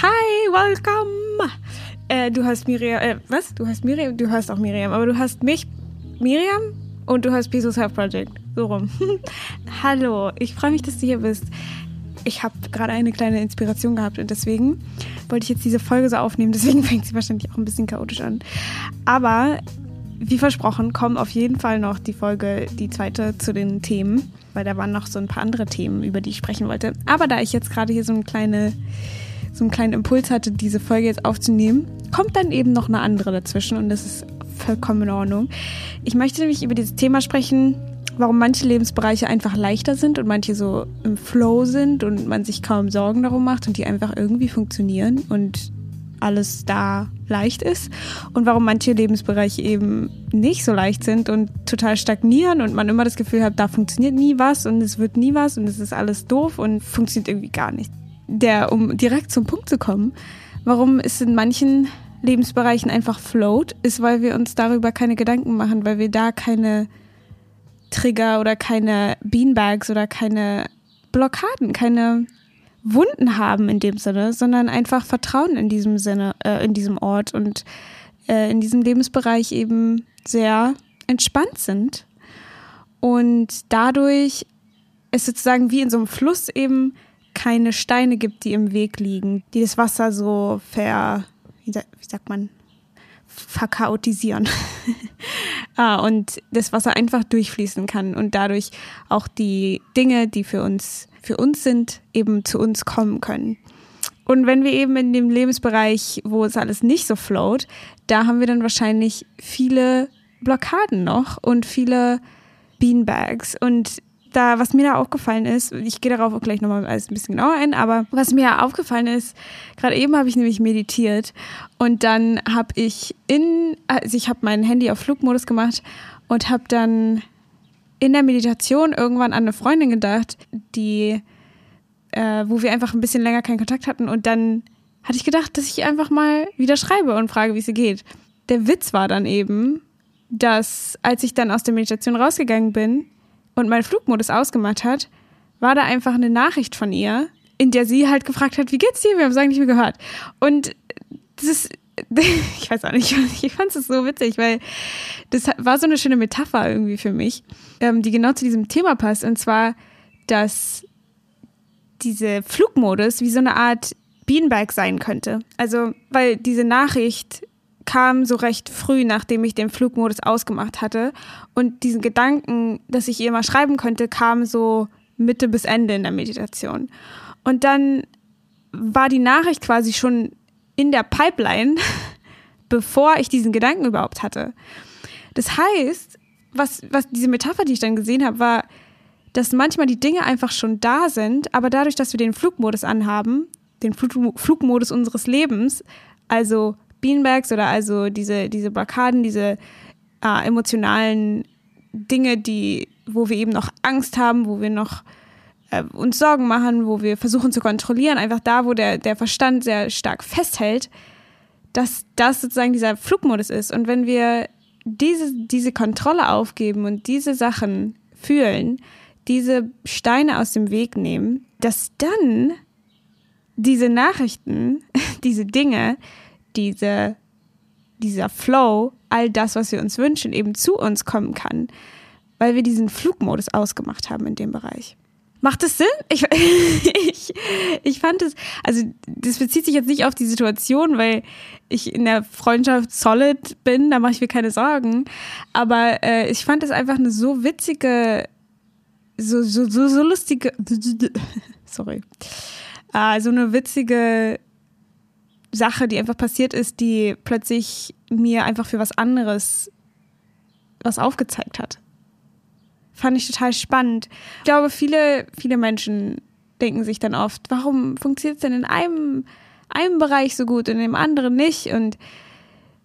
Hi, welcome. Äh, du hast Miriam, äh, was? Du hast Miriam, du hast auch Miriam, aber du hast mich, Miriam, und du hast Peace Self Project. So rum. Hallo, ich freue mich, dass du hier bist. Ich habe gerade eine kleine Inspiration gehabt und deswegen wollte ich jetzt diese Folge so aufnehmen. Deswegen fängt sie wahrscheinlich auch ein bisschen chaotisch an. Aber wie versprochen, kommen auf jeden Fall noch die Folge, die zweite, zu den Themen, weil da waren noch so ein paar andere Themen, über die ich sprechen wollte. Aber da ich jetzt gerade hier so eine kleine, so einen kleinen Impuls hatte, diese Folge jetzt aufzunehmen, kommt dann eben noch eine andere dazwischen und das ist vollkommen in Ordnung. Ich möchte nämlich über dieses Thema sprechen, warum manche Lebensbereiche einfach leichter sind und manche so im Flow sind und man sich kaum Sorgen darum macht und die einfach irgendwie funktionieren und alles da leicht ist und warum manche Lebensbereiche eben nicht so leicht sind und total stagnieren und man immer das Gefühl hat, da funktioniert nie was und es wird nie was und es ist alles doof und funktioniert irgendwie gar nicht. Der, um direkt zum Punkt zu kommen, warum es in manchen Lebensbereichen einfach float, ist, weil wir uns darüber keine Gedanken machen, weil wir da keine Trigger oder keine Beanbags oder keine Blockaden, keine Wunden haben in dem Sinne, sondern einfach Vertrauen in diesem Sinne, äh, in diesem Ort und äh, in diesem Lebensbereich eben sehr entspannt sind. Und dadurch es sozusagen wie in so einem Fluss eben keine Steine gibt, die im Weg liegen, die das Wasser so ver, wie, sagt man, verchaotisieren. ah, und das Wasser einfach durchfließen kann und dadurch auch die Dinge, die für uns, für uns sind, eben zu uns kommen können. Und wenn wir eben in dem Lebensbereich, wo es alles nicht so float, da haben wir dann wahrscheinlich viele Blockaden noch und viele Beanbags. Und da, was mir da aufgefallen ist, ich gehe darauf auch gleich nochmal alles ein bisschen genauer ein, aber was mir aufgefallen ist, gerade eben habe ich nämlich meditiert und dann habe ich in, also ich habe mein Handy auf Flugmodus gemacht und habe dann in der Meditation irgendwann an eine Freundin gedacht, die, äh, wo wir einfach ein bisschen länger keinen Kontakt hatten und dann hatte ich gedacht, dass ich einfach mal wieder schreibe und frage, wie es ihr geht. Der Witz war dann eben, dass als ich dann aus der Meditation rausgegangen bin, und meinen Flugmodus ausgemacht hat, war da einfach eine Nachricht von ihr, in der sie halt gefragt hat, wie geht's dir? Wir haben es eigentlich nicht mehr gehört. Und das ist, ich weiß auch nicht, ich fand es so witzig, weil das war so eine schöne Metapher irgendwie für mich, ähm, die genau zu diesem Thema passt. Und zwar, dass diese Flugmodus wie so eine Art Beanbag sein könnte. Also, weil diese Nachricht kam so recht früh, nachdem ich den Flugmodus ausgemacht hatte. Und diesen Gedanken, dass ich ihr mal schreiben könnte, kam so Mitte bis Ende in der Meditation. Und dann war die Nachricht quasi schon in der Pipeline, bevor ich diesen Gedanken überhaupt hatte. Das heißt, was, was diese Metapher, die ich dann gesehen habe, war, dass manchmal die Dinge einfach schon da sind, aber dadurch, dass wir den Flugmodus anhaben, den Flug, Flugmodus unseres Lebens, also Beanbags oder also diese, diese Blockaden, diese äh, emotionalen Dinge, die, wo wir eben noch Angst haben, wo wir noch äh, uns Sorgen machen, wo wir versuchen zu kontrollieren, einfach da, wo der, der Verstand sehr stark festhält, dass das sozusagen dieser Flugmodus ist. Und wenn wir diese, diese Kontrolle aufgeben und diese Sachen fühlen, diese Steine aus dem Weg nehmen, dass dann diese Nachrichten, diese Dinge diese, dieser Flow, all das, was wir uns wünschen, eben zu uns kommen kann, weil wir diesen Flugmodus ausgemacht haben in dem Bereich. Macht es Sinn? Ich, ich, ich fand es, also das bezieht sich jetzt nicht auf die Situation, weil ich in der Freundschaft solid bin, da mache ich mir keine Sorgen. Aber äh, ich fand es einfach eine so witzige, so, so, so, so lustige, sorry, äh, so eine witzige Sache, die einfach passiert ist, die plötzlich mir einfach für was anderes was aufgezeigt hat. Fand ich total spannend. Ich glaube, viele, viele Menschen denken sich dann oft, warum funktioniert es denn in einem, einem Bereich so gut und in dem anderen nicht? Und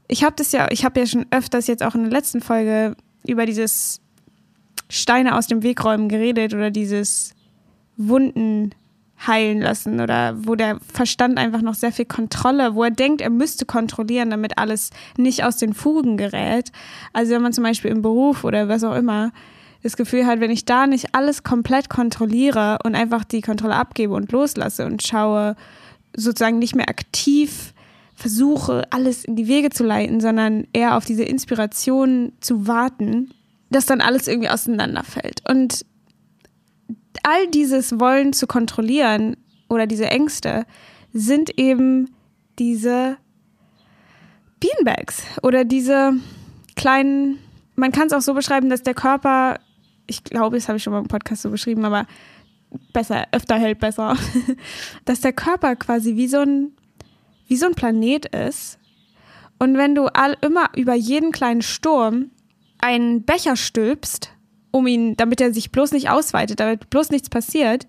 ich habe das ja, ich habe ja schon öfters jetzt auch in der letzten Folge über dieses Steine aus dem Weg räumen geredet oder dieses Wunden heilen lassen oder wo der Verstand einfach noch sehr viel Kontrolle, wo er denkt, er müsste kontrollieren, damit alles nicht aus den Fugen gerät. Also wenn man zum Beispiel im Beruf oder was auch immer das Gefühl hat, wenn ich da nicht alles komplett kontrolliere und einfach die Kontrolle abgebe und loslasse und schaue, sozusagen nicht mehr aktiv versuche, alles in die Wege zu leiten, sondern eher auf diese Inspiration zu warten, dass dann alles irgendwie auseinanderfällt. Und all dieses Wollen zu kontrollieren oder diese Ängste sind eben diese Beanbags oder diese kleinen, man kann es auch so beschreiben, dass der Körper, ich glaube, das habe ich schon mal im Podcast so beschrieben, aber besser, öfter hält besser, dass der Körper quasi wie so ein, wie so ein Planet ist. Und wenn du all, immer über jeden kleinen Sturm einen Becher stülpst, um ihn, damit er sich bloß nicht ausweitet, damit bloß nichts passiert,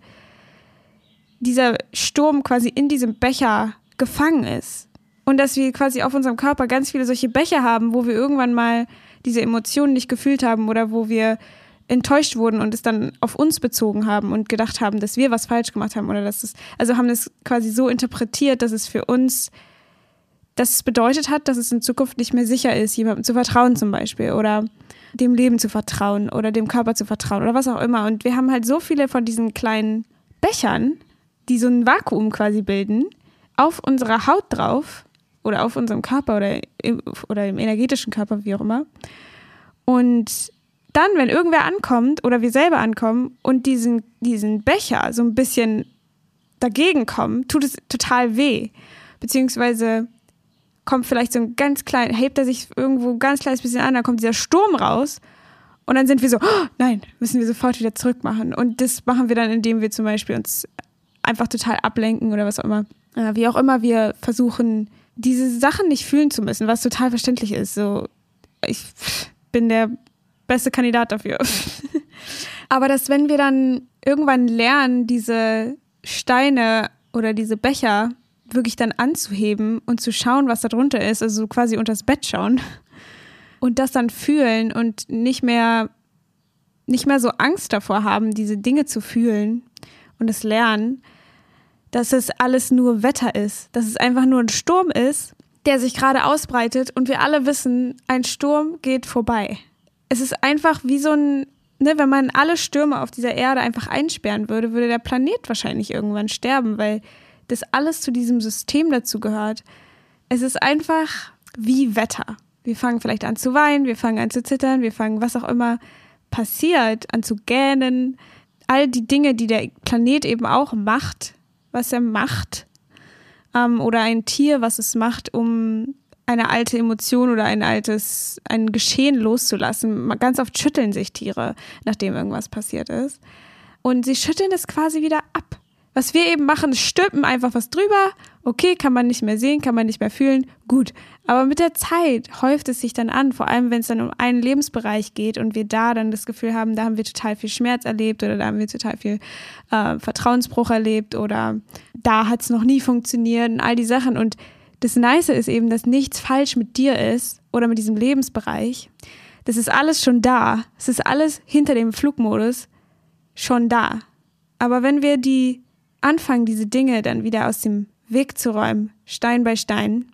dieser Sturm quasi in diesem Becher gefangen ist. Und dass wir quasi auf unserem Körper ganz viele solche Becher haben, wo wir irgendwann mal diese Emotionen nicht gefühlt haben oder wo wir enttäuscht wurden und es dann auf uns bezogen haben und gedacht haben, dass wir was falsch gemacht haben oder dass es, also haben es quasi so interpretiert, dass es für uns, dass es bedeutet hat, dass es in Zukunft nicht mehr sicher ist, jemandem zu vertrauen zum Beispiel oder dem Leben zu vertrauen oder dem Körper zu vertrauen oder was auch immer. Und wir haben halt so viele von diesen kleinen Bechern, die so ein Vakuum quasi bilden, auf unserer Haut drauf oder auf unserem Körper oder im, oder im energetischen Körper, wie auch immer. Und dann, wenn irgendwer ankommt oder wir selber ankommen und diesen, diesen Becher so ein bisschen dagegen kommen, tut es total weh. Beziehungsweise kommt vielleicht so ein ganz klein, hebt er sich irgendwo ein ganz kleines bisschen an, dann kommt dieser Sturm raus und dann sind wir so, oh, nein, müssen wir sofort wieder zurück machen. Und das machen wir dann, indem wir zum Beispiel uns einfach total ablenken oder was auch immer. Äh, wie auch immer wir versuchen, diese Sachen nicht fühlen zu müssen, was total verständlich ist. So, ich bin der beste Kandidat dafür. Aber dass wenn wir dann irgendwann lernen, diese Steine oder diese Becher wirklich dann anzuheben und zu schauen, was da drunter ist, also quasi unters Bett schauen und das dann fühlen und nicht mehr nicht mehr so Angst davor haben, diese Dinge zu fühlen und es lernen, dass es alles nur Wetter ist, dass es einfach nur ein Sturm ist, der sich gerade ausbreitet und wir alle wissen, ein Sturm geht vorbei. Es ist einfach wie so ein, ne, wenn man alle Stürme auf dieser Erde einfach einsperren würde, würde der Planet wahrscheinlich irgendwann sterben, weil das alles zu diesem System dazu gehört. Es ist einfach wie Wetter. Wir fangen vielleicht an zu weinen, wir fangen an zu zittern, wir fangen was auch immer passiert, an zu gähnen. All die Dinge, die der Planet eben auch macht, was er macht. Ähm, oder ein Tier, was es macht, um eine alte Emotion oder ein altes, ein Geschehen loszulassen. Ganz oft schütteln sich Tiere, nachdem irgendwas passiert ist. Und sie schütteln es quasi wieder ab. Was wir eben machen, stülpen einfach was drüber. Okay, kann man nicht mehr sehen, kann man nicht mehr fühlen. Gut. Aber mit der Zeit häuft es sich dann an, vor allem wenn es dann um einen Lebensbereich geht und wir da dann das Gefühl haben, da haben wir total viel Schmerz erlebt oder da haben wir total viel äh, Vertrauensbruch erlebt oder da hat es noch nie funktioniert und all die Sachen. Und das Nice ist eben, dass nichts falsch mit dir ist oder mit diesem Lebensbereich. Das ist alles schon da. Es ist alles hinter dem Flugmodus schon da. Aber wenn wir die anfangen, diese Dinge dann wieder aus dem Weg zu räumen, Stein bei Stein,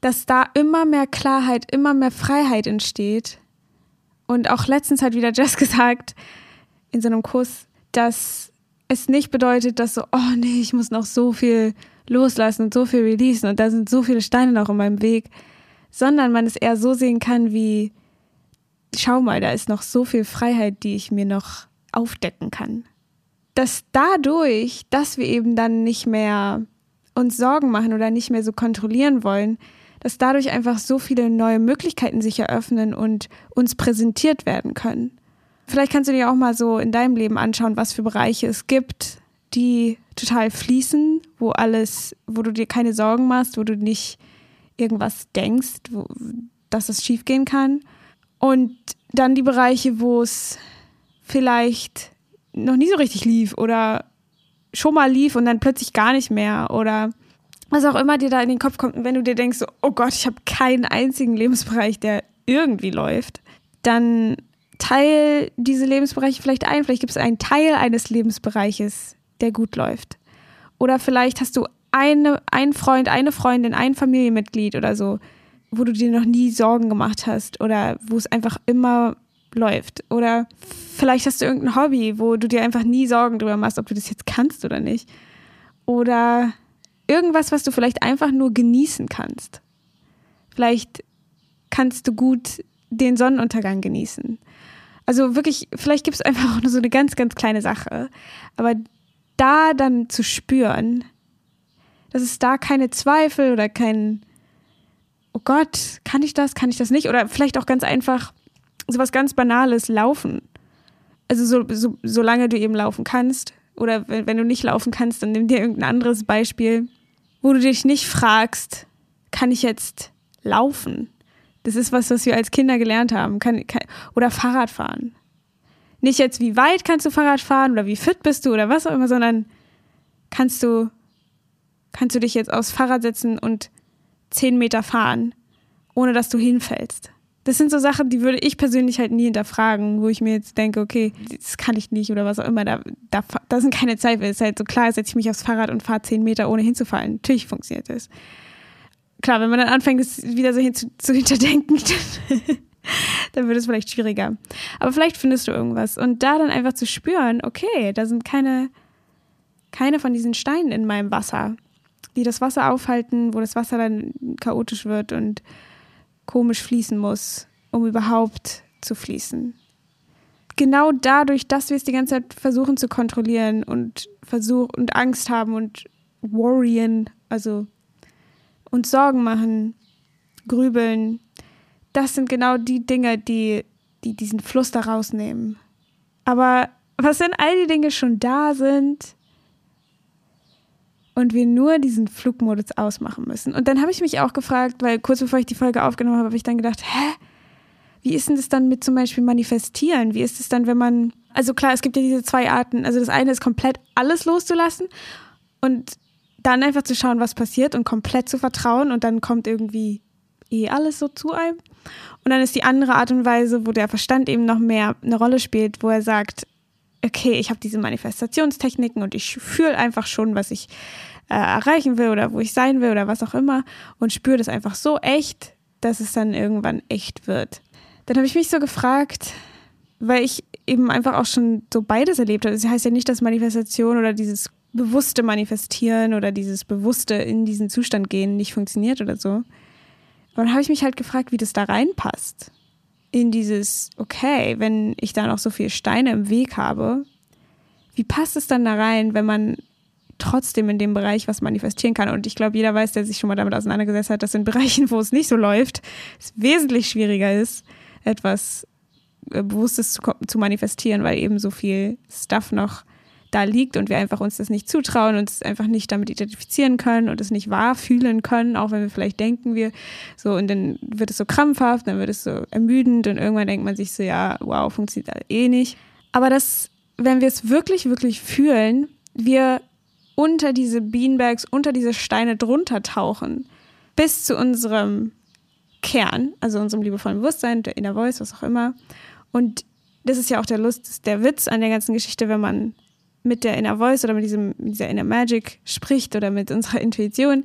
dass da immer mehr Klarheit, immer mehr Freiheit entsteht. Und auch letztens hat wieder Jess gesagt, in so einem Kurs, dass es nicht bedeutet, dass so, oh nee, ich muss noch so viel loslassen und so viel releasen und da sind so viele Steine noch in meinem Weg, sondern man es eher so sehen kann wie, schau mal, da ist noch so viel Freiheit, die ich mir noch aufdecken kann dass dadurch, dass wir eben dann nicht mehr uns Sorgen machen oder nicht mehr so kontrollieren wollen, dass dadurch einfach so viele neue Möglichkeiten sich eröffnen und uns präsentiert werden können. Vielleicht kannst du dir auch mal so in deinem Leben anschauen, was für Bereiche es gibt, die total fließen, wo alles, wo du dir keine Sorgen machst, wo du nicht irgendwas denkst, wo, dass es schiefgehen kann. Und dann die Bereiche, wo es vielleicht noch nie so richtig lief oder schon mal lief und dann plötzlich gar nicht mehr oder was auch immer dir da in den Kopf kommt wenn du dir denkst, oh Gott, ich habe keinen einzigen Lebensbereich, der irgendwie läuft, dann teil diese Lebensbereiche vielleicht ein. Vielleicht gibt es einen Teil eines Lebensbereiches, der gut läuft. Oder vielleicht hast du eine, einen Freund, eine Freundin, ein Familienmitglied oder so, wo du dir noch nie Sorgen gemacht hast oder wo es einfach immer läuft. Oder vielleicht hast du irgendein Hobby, wo du dir einfach nie Sorgen drüber machst, ob du das jetzt kannst oder nicht. Oder irgendwas, was du vielleicht einfach nur genießen kannst. Vielleicht kannst du gut den Sonnenuntergang genießen. Also wirklich, vielleicht gibt es einfach auch nur so eine ganz, ganz kleine Sache. Aber da dann zu spüren, dass es da keine Zweifel oder kein, oh Gott, kann ich das, kann ich das nicht? Oder vielleicht auch ganz einfach sowas ganz Banales, laufen. Also so, so, solange du eben laufen kannst. Oder wenn, wenn du nicht laufen kannst, dann nimm dir irgendein anderes Beispiel, wo du dich nicht fragst, kann ich jetzt laufen? Das ist was, was wir als Kinder gelernt haben. Kann, kann, oder Fahrrad fahren. Nicht jetzt, wie weit kannst du Fahrrad fahren oder wie fit bist du oder was auch immer, sondern kannst du, kannst du dich jetzt aufs Fahrrad setzen und zehn Meter fahren, ohne dass du hinfällst. Das sind so Sachen, die würde ich persönlich halt nie hinterfragen, wo ich mir jetzt denke, okay, das kann ich nicht oder was auch immer. Da, da, da sind keine Zweifel. Es ist halt so klar, setze ich mich aufs Fahrrad und fahre zehn Meter, ohne hinzufallen. Natürlich funktioniert das klar, wenn man dann anfängt, es wieder so hin zu, zu hinterdenken, dann, dann wird es vielleicht schwieriger. Aber vielleicht findest du irgendwas. Und da dann einfach zu spüren, okay, da sind keine, keine von diesen Steinen in meinem Wasser, die das Wasser aufhalten, wo das Wasser dann chaotisch wird und komisch fließen muss, um überhaupt zu fließen. Genau dadurch, dass wir es die ganze Zeit versuchen zu kontrollieren und versuch und Angst haben und worryen, also uns Sorgen machen, grübeln, das sind genau die Dinge, die, die diesen Fluss da rausnehmen. Aber was wenn all die Dinge schon da sind und wir nur diesen Flugmodus ausmachen müssen? Und dann habe ich mich auch gefragt, weil kurz bevor ich die Folge aufgenommen habe, habe ich dann gedacht, hä? Wie ist denn das dann mit zum Beispiel manifestieren? Wie ist es dann, wenn man, also klar, es gibt ja diese zwei Arten. Also das eine ist komplett alles loszulassen und dann einfach zu schauen, was passiert und komplett zu vertrauen und dann kommt irgendwie eh alles so zu einem. Und dann ist die andere Art und Weise, wo der Verstand eben noch mehr eine Rolle spielt, wo er sagt, okay, ich habe diese Manifestationstechniken und ich fühle einfach schon, was ich äh, erreichen will oder wo ich sein will oder was auch immer und spüre das einfach so echt, dass es dann irgendwann echt wird. Dann habe ich mich so gefragt, weil ich eben einfach auch schon so beides erlebt habe. Das heißt ja nicht, dass Manifestation oder dieses bewusste Manifestieren oder dieses bewusste in diesen Zustand gehen nicht funktioniert oder so. Und dann habe ich mich halt gefragt, wie das da reinpasst. In dieses, okay, wenn ich da noch so viele Steine im Weg habe, wie passt es dann da rein, wenn man trotzdem in dem Bereich was manifestieren kann? Und ich glaube, jeder weiß, der sich schon mal damit auseinandergesetzt hat, dass in Bereichen, wo es nicht so läuft, es wesentlich schwieriger ist, etwas äh, Bewusstes zu, zu manifestieren, weil eben so viel Stuff noch da liegt und wir einfach uns das nicht zutrauen, uns einfach nicht damit identifizieren können und es nicht wahr fühlen können, auch wenn wir vielleicht denken wir so und dann wird es so krampfhaft, dann wird es so ermüdend und irgendwann denkt man sich so, ja, wow, funktioniert eh nicht. Aber das, wenn wir es wirklich, wirklich fühlen, wir unter diese Beanbags, unter diese Steine drunter tauchen, bis zu unserem Kern, also unserem liebevollen Bewusstsein, der Inner Voice, was auch immer. Und das ist ja auch der Lust, der Witz an der ganzen Geschichte, wenn man mit der Inner Voice oder mit, diesem, dieser Inner Magic spricht oder mit unserer Intuition,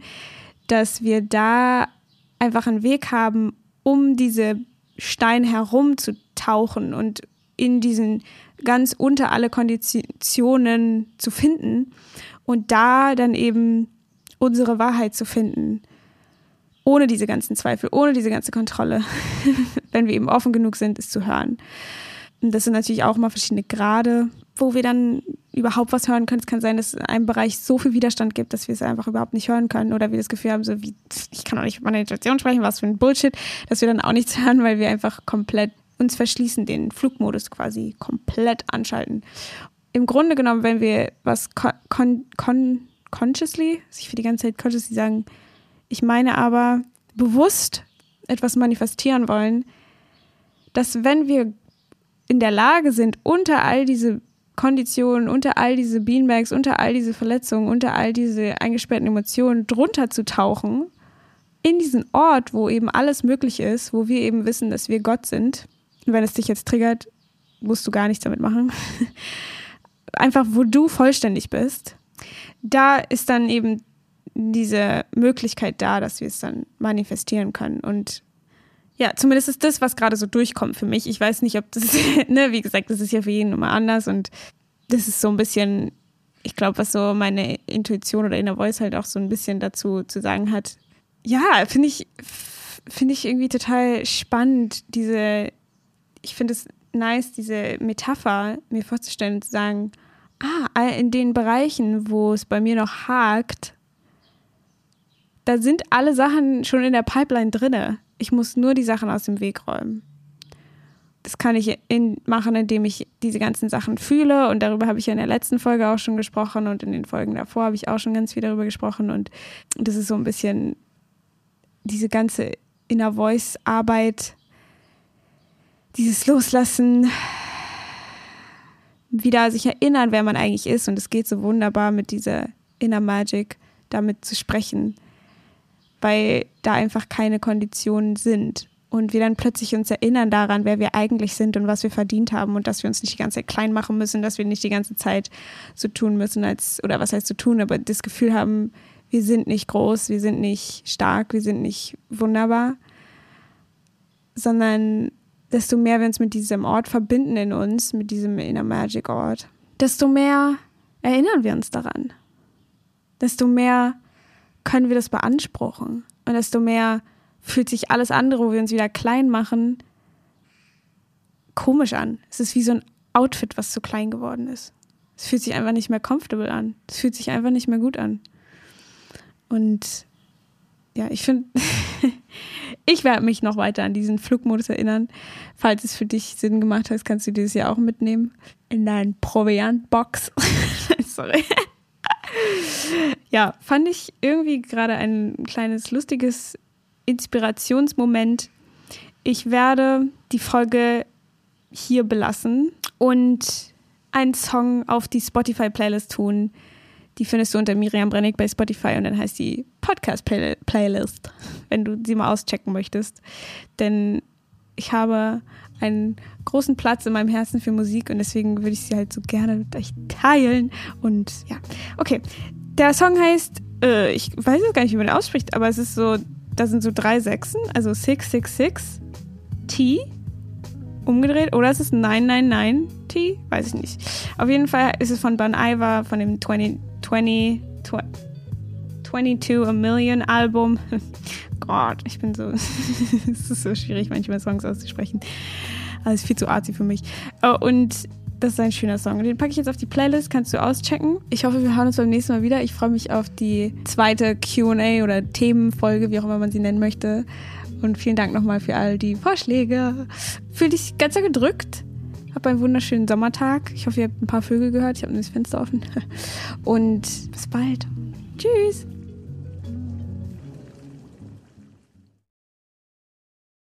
dass wir da einfach einen Weg haben, um diese Steine herumzutauchen und in diesen ganz unter alle Konditionen zu finden und da dann eben unsere Wahrheit zu finden. Ohne diese ganzen Zweifel, ohne diese ganze Kontrolle, wenn wir eben offen genug sind, es zu hören. Und das sind natürlich auch mal verschiedene Grade, wo wir dann überhaupt was hören können. Es kann sein, dass es in einem Bereich so viel Widerstand gibt, dass wir es einfach überhaupt nicht hören können oder wir das Gefühl haben, so wie, ich kann auch nicht mit meiner Intuition sprechen, was für ein Bullshit, dass wir dann auch nichts hören, weil wir einfach komplett uns verschließen, den Flugmodus quasi komplett anschalten. Im Grunde genommen, wenn wir was con, con, consciously, ich für die ganze Zeit consciously sagen, ich meine aber bewusst etwas manifestieren wollen, dass wenn wir in der Lage sind, unter all diese Konditionen, unter all diese Beanbags, unter all diese Verletzungen, unter all diese eingesperrten Emotionen drunter zu tauchen, in diesen Ort, wo eben alles möglich ist, wo wir eben wissen, dass wir Gott sind. Und wenn es dich jetzt triggert, musst du gar nichts damit machen. Einfach, wo du vollständig bist. Da ist dann eben diese Möglichkeit da, dass wir es dann manifestieren können. Und ja, zumindest ist das, was gerade so durchkommt für mich. Ich weiß nicht, ob das, ne, wie gesagt, das ist ja für jeden immer anders und das ist so ein bisschen ich glaube, was so meine Intuition oder Inner Voice halt auch so ein bisschen dazu zu sagen hat. Ja, finde ich, finde ich irgendwie total spannend, diese, ich finde es nice, diese Metapher mir vorzustellen und zu sagen, ah, in den Bereichen, wo es bei mir noch hakt, da sind alle Sachen schon in der Pipeline drinne. Ich muss nur die Sachen aus dem Weg räumen. Das kann ich in, machen, indem ich diese ganzen Sachen fühle. Und darüber habe ich ja in der letzten Folge auch schon gesprochen. Und in den Folgen davor habe ich auch schon ganz viel darüber gesprochen. Und das ist so ein bisschen diese ganze Inner Voice Arbeit, dieses Loslassen, wieder sich erinnern, wer man eigentlich ist. Und es geht so wunderbar mit dieser Inner Magic, damit zu sprechen, weil da einfach keine Konditionen sind. Und wir dann plötzlich uns erinnern daran, wer wir eigentlich sind und was wir verdient haben und dass wir uns nicht die ganze Zeit klein machen müssen, dass wir nicht die ganze Zeit so tun müssen, als, oder was heißt so tun, aber das Gefühl haben, wir sind nicht groß, wir sind nicht stark, wir sind nicht wunderbar, sondern desto mehr wir uns mit diesem Ort verbinden in uns, mit diesem Inner Magic Ort, desto mehr erinnern wir uns daran. Desto mehr können wir das beanspruchen. Und desto mehr fühlt sich alles andere, wo wir uns wieder klein machen, komisch an. Es ist wie so ein Outfit, was zu klein geworden ist. Es fühlt sich einfach nicht mehr comfortable an. Es fühlt sich einfach nicht mehr gut an. Und ja, ich finde, ich werde mich noch weiter an diesen Flugmodus erinnern. Falls es für dich Sinn gemacht hat, kannst du dieses Jahr auch mitnehmen in deinen Proviantbox. Sorry. ja, fand ich irgendwie gerade ein kleines lustiges Inspirationsmoment. Ich werde die Folge hier belassen und einen Song auf die Spotify-Playlist tun. Die findest du unter Miriam Brennig bei Spotify und dann heißt die Podcast-Playlist, wenn du sie mal auschecken möchtest. Denn ich habe einen großen Platz in meinem Herzen für Musik und deswegen würde ich sie halt so gerne mit euch teilen. Und ja, okay. Der Song heißt, äh, ich weiß jetzt gar nicht, wie man den ausspricht, aber es ist so, da sind so drei Sechsen, also 666 T umgedreht oder ist es 999 T? Weiß ich nicht. Auf jeden Fall ist es von Ban Iver von dem 20, 20, 22 A Million Album. Gott, ich bin so, es ist so schwierig, manchmal Songs auszusprechen. Alles viel zu arty für mich. Oh, und das ist ein schöner Song. Den packe ich jetzt auf die Playlist, kannst du auschecken. Ich hoffe, wir hören uns beim nächsten Mal wieder. Ich freue mich auf die zweite QA oder Themenfolge, wie auch immer man sie nennen möchte. Und vielen Dank nochmal für all die Vorschläge. Fühl dich ganz gedrückt. Hab einen wunderschönen Sommertag. Ich hoffe, ihr habt ein paar Vögel gehört. Ich habe das Fenster offen. Und bis bald. Tschüss.